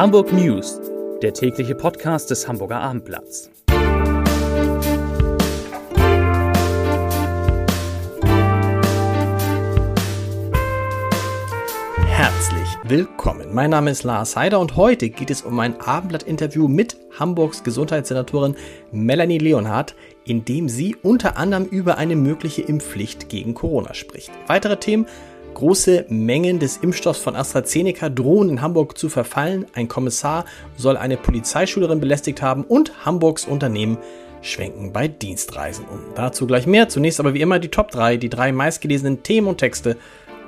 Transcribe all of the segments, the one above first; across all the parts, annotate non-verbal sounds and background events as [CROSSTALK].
Hamburg News, der tägliche Podcast des Hamburger Abendblatts. Herzlich willkommen. Mein Name ist Lars Heider und heute geht es um ein Abendblatt-Interview mit Hamburgs Gesundheitssenatorin Melanie Leonhardt, in dem sie unter anderem über eine mögliche Impfpflicht gegen Corona spricht. Weitere Themen Große Mengen des Impfstoffs von AstraZeneca drohen in Hamburg zu verfallen. Ein Kommissar soll eine Polizeischülerin belästigt haben und Hamburgs Unternehmen schwenken bei Dienstreisen um. Dazu gleich mehr. Zunächst aber wie immer die Top 3, die drei meistgelesenen Themen und Texte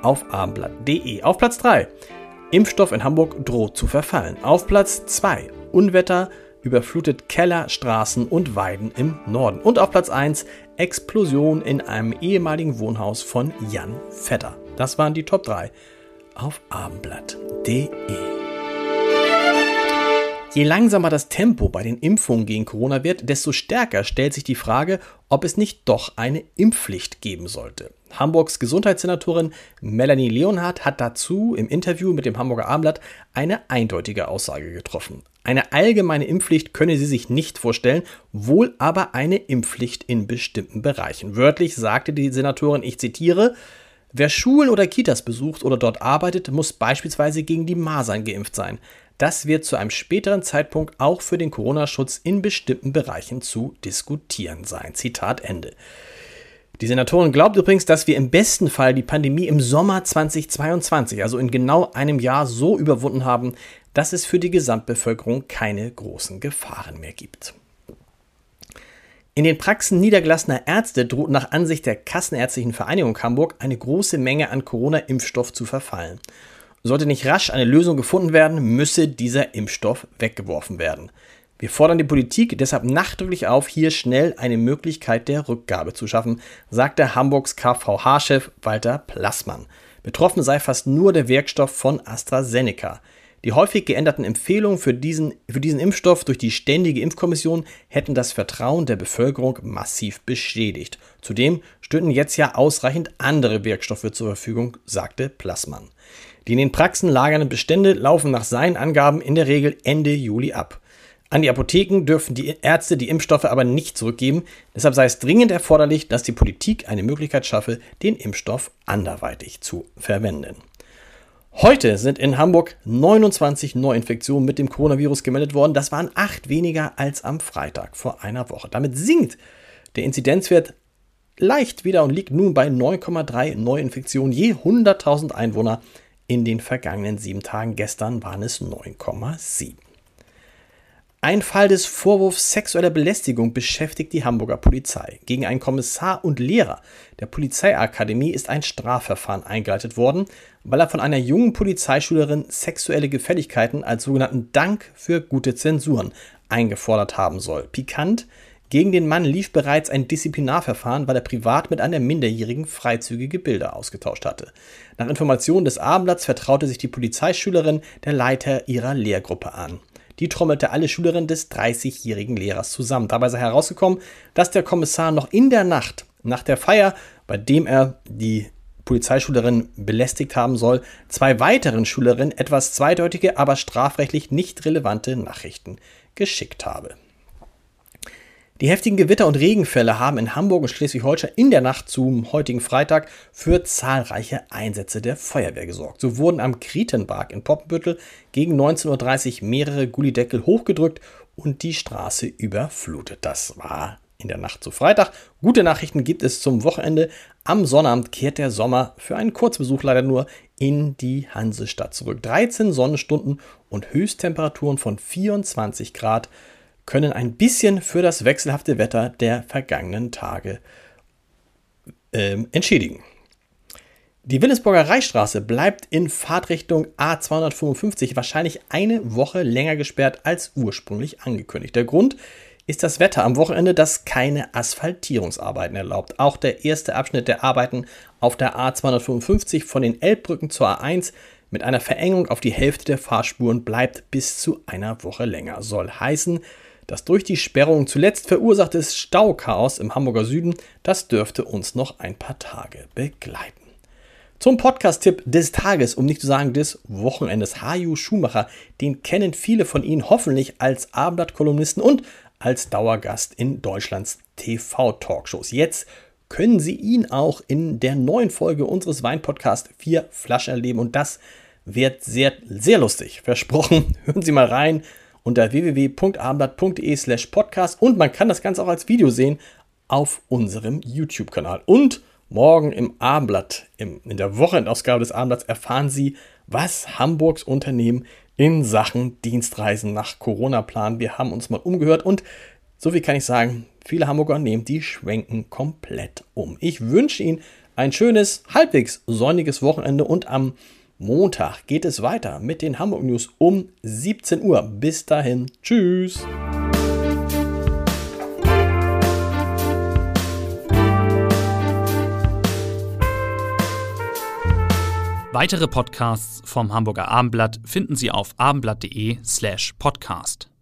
auf abendblatt.de. Auf Platz 3. Impfstoff in Hamburg droht zu verfallen. Auf Platz 2. Unwetter überflutet Keller, Straßen und Weiden im Norden. Und auf Platz 1 Explosion in einem ehemaligen Wohnhaus von Jan Vetter. Das waren die Top 3 auf abendblatt.de. Je langsamer das Tempo bei den Impfungen gegen Corona wird, desto stärker stellt sich die Frage, ob es nicht doch eine Impfpflicht geben sollte. Hamburgs Gesundheitssenatorin Melanie Leonhardt hat dazu im Interview mit dem Hamburger Abendblatt eine eindeutige Aussage getroffen. Eine allgemeine Impfpflicht könne sie sich nicht vorstellen, wohl aber eine Impfpflicht in bestimmten Bereichen. Wörtlich sagte die Senatorin, ich zitiere, Wer Schulen oder Kitas besucht oder dort arbeitet, muss beispielsweise gegen die Masern geimpft sein. Das wird zu einem späteren Zeitpunkt auch für den Corona-Schutz in bestimmten Bereichen zu diskutieren sein. Zitat Ende. Die Senatorin glaubt übrigens, dass wir im besten Fall die Pandemie im Sommer 2022, also in genau einem Jahr, so überwunden haben, dass es für die Gesamtbevölkerung keine großen Gefahren mehr gibt. In den Praxen niedergelassener Ärzte droht nach Ansicht der Kassenärztlichen Vereinigung Hamburg eine große Menge an Corona-Impfstoff zu verfallen. Sollte nicht rasch eine Lösung gefunden werden, müsse dieser Impfstoff weggeworfen werden. Wir fordern die Politik deshalb nachdrücklich auf, hier schnell eine Möglichkeit der Rückgabe zu schaffen, sagte Hamburgs KVH-Chef Walter Plassmann. Betroffen sei fast nur der Wirkstoff von AstraZeneca. Die häufig geänderten Empfehlungen für diesen, für diesen Impfstoff durch die Ständige Impfkommission hätten das Vertrauen der Bevölkerung massiv beschädigt. Zudem stünden jetzt ja ausreichend andere Wirkstoffe zur Verfügung, sagte Plassmann. Die in den Praxen lagernden Bestände laufen nach seinen Angaben in der Regel Ende Juli ab. An die Apotheken dürfen die Ärzte die Impfstoffe aber nicht zurückgeben. Deshalb sei es dringend erforderlich, dass die Politik eine Möglichkeit schaffe, den Impfstoff anderweitig zu verwenden. Heute sind in Hamburg 29 Neuinfektionen mit dem Coronavirus gemeldet worden. Das waren acht weniger als am Freitag vor einer Woche. Damit sinkt der Inzidenzwert leicht wieder und liegt nun bei 9,3 Neuinfektionen je 100.000 Einwohner in den vergangenen sieben Tagen. Gestern waren es 9,7. Ein Fall des Vorwurfs sexueller Belästigung beschäftigt die Hamburger Polizei. Gegen einen Kommissar und Lehrer der Polizeiakademie ist ein Strafverfahren eingeleitet worden, weil er von einer jungen Polizeischülerin sexuelle Gefälligkeiten als sogenannten Dank für gute Zensuren eingefordert haben soll. Pikant, gegen den Mann lief bereits ein Disziplinarverfahren, weil er privat mit einer Minderjährigen freizügige Bilder ausgetauscht hatte. Nach Informationen des Abendblatts vertraute sich die Polizeischülerin der Leiter ihrer Lehrgruppe an. Die trommelte alle Schülerinnen des 30-jährigen Lehrers zusammen. Dabei sei herausgekommen, dass der Kommissar noch in der Nacht nach der Feier, bei dem er die Polizeischülerin belästigt haben soll, zwei weiteren Schülerinnen etwas zweideutige, aber strafrechtlich nicht relevante Nachrichten geschickt habe. Die heftigen Gewitter und Regenfälle haben in Hamburg und Schleswig-Holstein in der Nacht zum heutigen Freitag für zahlreiche Einsätze der Feuerwehr gesorgt. So wurden am Krietenberg in Poppenbüttel gegen 19.30 Uhr mehrere Gullideckel hochgedrückt und die Straße überflutet. Das war in der Nacht zu Freitag. Gute Nachrichten gibt es zum Wochenende. Am Sonnabend kehrt der Sommer für einen Kurzbesuch leider nur in die Hansestadt zurück. 13 Sonnenstunden und Höchsttemperaturen von 24 Grad können ein bisschen für das wechselhafte Wetter der vergangenen Tage ähm, entschädigen. Die Willensburger Reichsstraße bleibt in Fahrtrichtung A255 wahrscheinlich eine Woche länger gesperrt als ursprünglich angekündigt. Der Grund ist das Wetter am Wochenende, das keine Asphaltierungsarbeiten erlaubt. Auch der erste Abschnitt der Arbeiten auf der A255 von den Elbbrücken zur A1 mit einer Verengung auf die Hälfte der Fahrspuren bleibt bis zu einer Woche länger. Soll heißen, das durch die Sperrung zuletzt verursachte Stauchaos im Hamburger Süden, das dürfte uns noch ein paar Tage begleiten. Zum Podcast-Tipp des Tages, um nicht zu sagen des Wochenendes. Haju Schumacher, den kennen viele von Ihnen hoffentlich als Abendblatt-Kolumnisten und als Dauergast in Deutschlands TV-Talkshows. Jetzt können Sie ihn auch in der neuen Folge unseres Wein-Podcasts Vier Flaschen erleben und das wird sehr, sehr lustig. Versprochen. [LAUGHS] Hören Sie mal rein unter www.abendblatt.de slash podcast und man kann das Ganze auch als Video sehen auf unserem YouTube-Kanal. Und Morgen im Abendblatt, in der Wochenendausgabe des Abendblatts, erfahren Sie, was Hamburgs Unternehmen in Sachen Dienstreisen nach Corona planen. Wir haben uns mal umgehört und so viel kann ich sagen, viele Hamburger Unternehmen, die schwenken komplett um. Ich wünsche Ihnen ein schönes, halbwegs sonniges Wochenende und am Montag geht es weiter mit den Hamburg News um 17 Uhr. Bis dahin, tschüss. Weitere Podcasts vom Hamburger Abendblatt finden Sie auf abendblatt.de slash podcast.